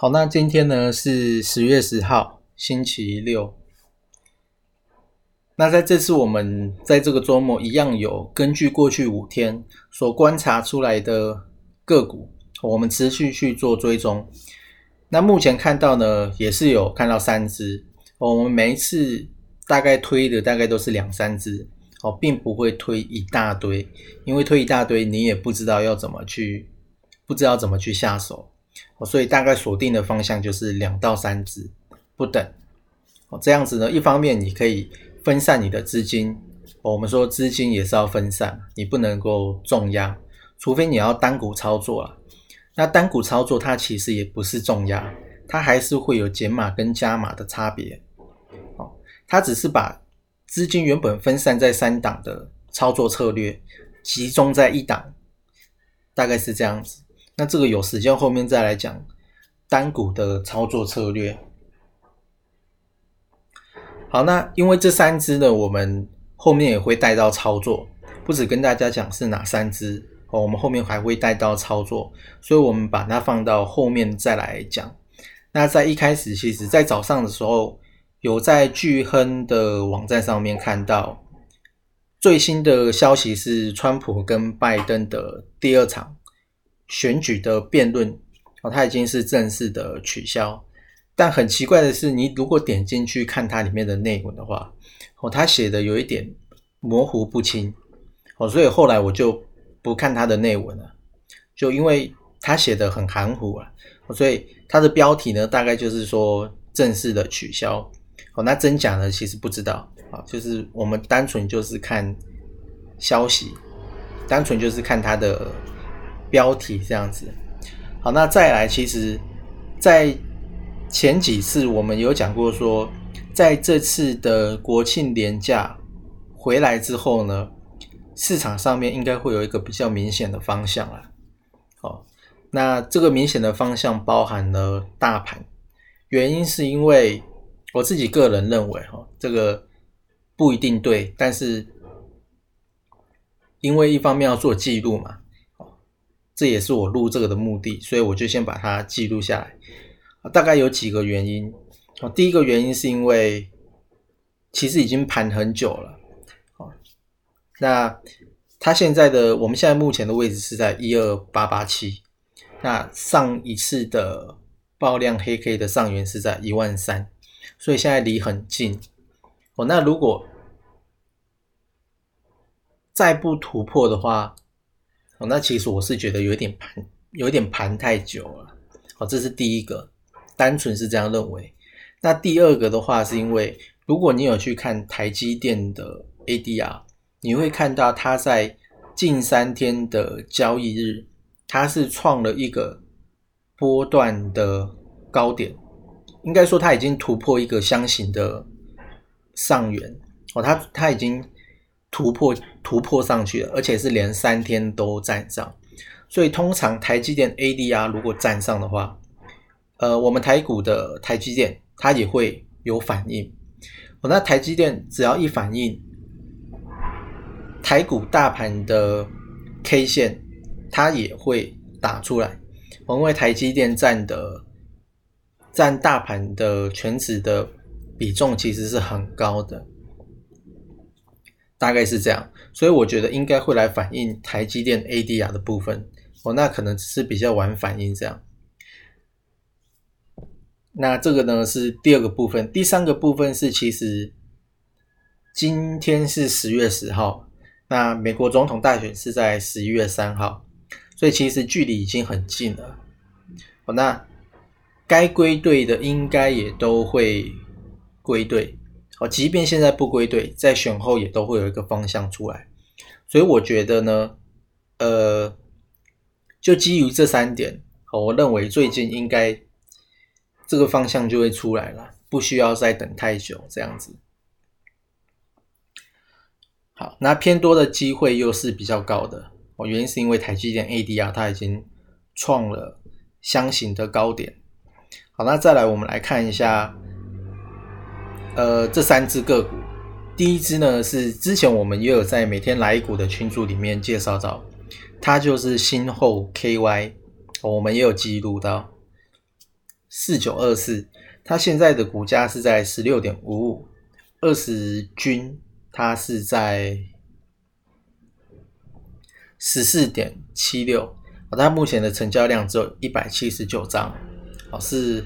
好，那今天呢是十月十号，星期六。那在这次我们在这个周末一样有根据过去五天所观察出来的个股，我们持续去做追踪。那目前看到呢，也是有看到三只。我们每一次大概推的大概都是两三只，哦，并不会推一大堆，因为推一大堆你也不知道要怎么去，不知道怎么去下手。哦，所以大概锁定的方向就是两到三只不等。哦，这样子呢，一方面你可以分散你的资金。我们说资金也是要分散，你不能够重压，除非你要单股操作啊。那单股操作它其实也不是重压，它还是会有减码跟加码的差别。哦，它只是把资金原本分散在三档的操作策略集中在一档，大概是这样子。那这个有时间后面再来讲单股的操作策略。好，那因为这三只呢，我们后面也会带到操作，不止跟大家讲是哪三只哦，我们后面还会带到操作，所以我们把它放到后面再来讲。那在一开始，其实在早上的时候，有在巨亨的网站上面看到最新的消息是，川普跟拜登的第二场。选举的辩论哦，它已经是正式的取消。但很奇怪的是，你如果点进去看它里面的内文的话，哦，它写的有一点模糊不清哦，所以后来我就不看它的内文了，就因为它写的很含糊啊，所以它的标题呢，大概就是说正式的取消哦，那真假呢，其实不知道啊，就是我们单纯就是看消息，单纯就是看它的。标题这样子，好，那再来，其实在前几次我们有讲过，说在这次的国庆年假回来之后呢，市场上面应该会有一个比较明显的方向了。好，那这个明显的方向包含了大盘，原因是因为我自己个人认为，哈，这个不一定对，但是因为一方面要做记录嘛。这也是我录这个的目的，所以我就先把它记录下来。大概有几个原因。哦，第一个原因是因为其实已经盘很久了。哦，那它现在的我们现在目前的位置是在一二八八七。那上一次的爆量黑 K 的上缘是在一万三，所以现在离很近。哦，那如果再不突破的话，哦，那其实我是觉得有点盘，有点盘太久了。哦，这是第一个，单纯是这样认为。那第二个的话，是因为如果你有去看台积电的 ADR，你会看到它在近三天的交易日，它是创了一个波段的高点，应该说它已经突破一个箱型的上缘。哦，它它已经。突破突破上去了，而且是连三天都站上，所以通常台积电 ADR 如果站上的话，呃，我们台股的台积电它也会有反应。哦，那台积电只要一反应，台股大盘的 K 线它也会打出来。因为台积电占的占大盘的全值的比重其实是很高的。大概是这样，所以我觉得应该会来反映台积电 ADR 的部分哦，那可能只是比较晚反应这样。那这个呢是第二个部分，第三个部分是其实今天是十月十号，那美国总统大选是在十一月三号，所以其实距离已经很近了。哦，那该归队的应该也都会归队。哦，即便现在不归队，在选后也都会有一个方向出来，所以我觉得呢，呃，就基于这三点，我认为最近应该这个方向就会出来了，不需要再等太久这样子。好，那偏多的机会又是比较高的，哦，原因是因为台积电 ADR 它已经创了箱型的高点。好，那再来我们来看一下。呃，这三只个股，第一只呢是之前我们也有在每天来一股的群组里面介绍到，它就是新后 KY，我们也有记录到四九二四，它现在的股价是在十六点五五，二十均它是在十四点七六，它目前的成交量只有一百七十九张，哦，是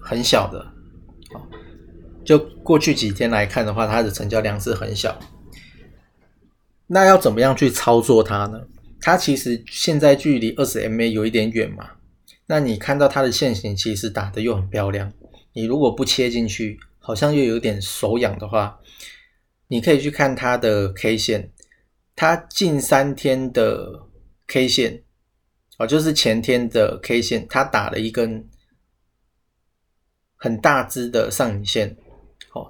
很小的，就过去几天来看的话，它的成交量是很小。那要怎么样去操作它呢？它其实现在距离二十 MA 有一点远嘛。那你看到它的线型其实打的又很漂亮，你如果不切进去，好像又有点手痒的话，你可以去看它的 K 线，它近三天的 K 线，哦，就是前天的 K 线，它打了一根很大支的上影线，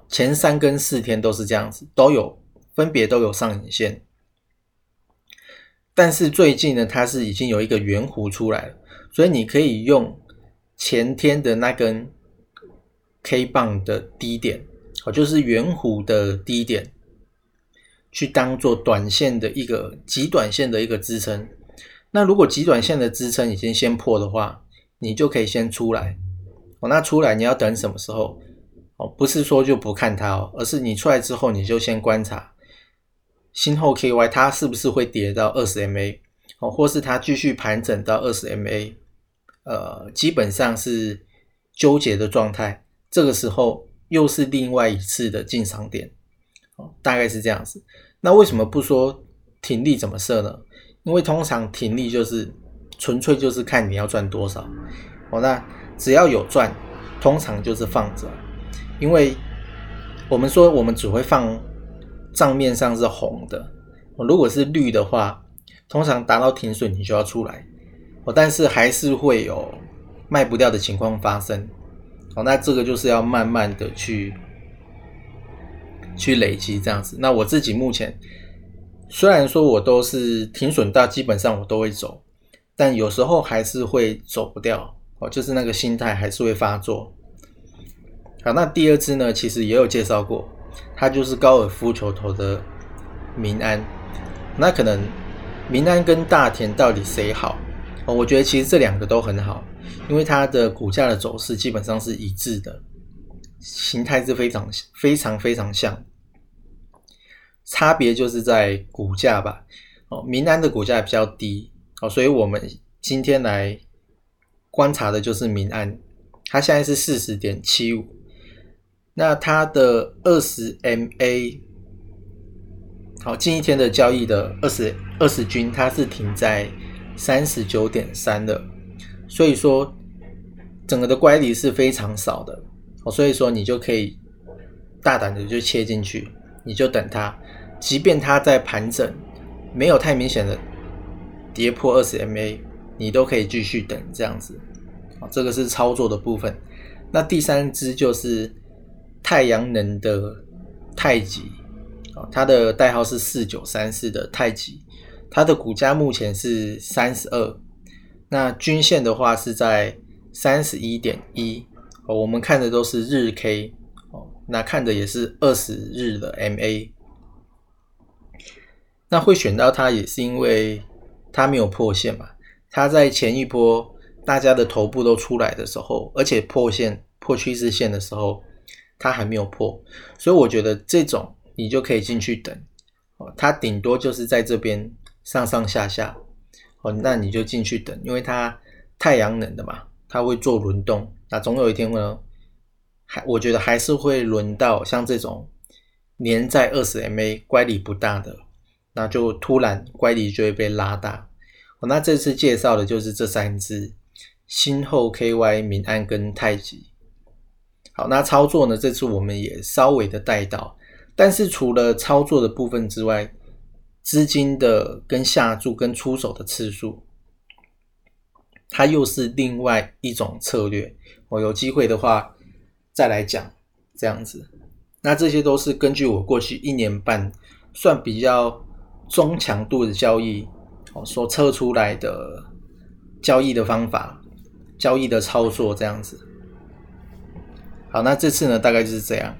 前三根四天都是这样子，都有分别都有上影线。但是最近呢，它是已经有一个圆弧出来了，所以你可以用前天的那根 K 棒的低点，哦，就是圆弧的低点，去当做短线的一个极短线的一个支撑。那如果极短线的支撑已经先破的话，你就可以先出来。哦，那出来你要等什么时候？哦，不是说就不看它哦，而是你出来之后，你就先观察。新后 KY 它是不是会跌到二十 MA 哦，或是它继续盘整到二十 MA，呃，基本上是纠结的状态。这个时候又是另外一次的进场点，哦，大概是这样子。那为什么不说停利怎么设呢？因为通常停利就是纯粹就是看你要赚多少哦。那只要有赚，通常就是放着，因为我们说我们只会放。账面上是红的，如果是绿的话，通常达到停损你就要出来，哦，但是还是会有卖不掉的情况发生，哦，那这个就是要慢慢的去去累积这样子。那我自己目前虽然说我都是停损到基本上我都会走，但有时候还是会走不掉，哦，就是那个心态还是会发作。好，那第二支呢，其实也有介绍过。它就是高尔夫球头的民安，那可能民安跟大田到底谁好？哦，我觉得其实这两个都很好，因为它的股价的走势基本上是一致的，形态是非常非常非常像，差别就是在股价吧。哦，民安的股价比较低，哦，所以我们今天来观察的就是民安，它现在是四十点七五。那它的二十 MA，好，近一天的交易的二十二十均，它是停在三十九点三的，所以说整个的乖离是非常少的，哦，所以说你就可以大胆的就切进去，你就等它，即便它在盘整，没有太明显的跌破二十 MA，你都可以继续等这样子，好，这个是操作的部分。那第三支就是。太阳能的太极啊，它的代号是四九三四的太极，它的股价目前是三十二，那均线的话是在三十一点一哦，我们看的都是日 K 哦，那看的也是二十日的 MA，那会选到它也是因为它没有破线嘛，它在前一波大家的头部都出来的时候，而且破线破趋势线的时候。它还没有破，所以我觉得这种你就可以进去等哦。它顶多就是在这边上上下下哦，那你就进去等，因为它太阳能的嘛，它会做轮动。那总有一天呢，还我觉得还是会轮到像这种年在二十 MA 乖离不大的，那就突然乖离就会被拉大。哦，那这次介绍的就是这三只新后 KY 民安跟太极。好，那操作呢？这次我们也稍微的带到，但是除了操作的部分之外，资金的跟下注跟出手的次数，它又是另外一种策略。我有机会的话再来讲这样子。那这些都是根据我过去一年半算比较中强度的交易哦所测出来的交易的方法、交易的操作这样子。好，那这次呢，大概就是这样。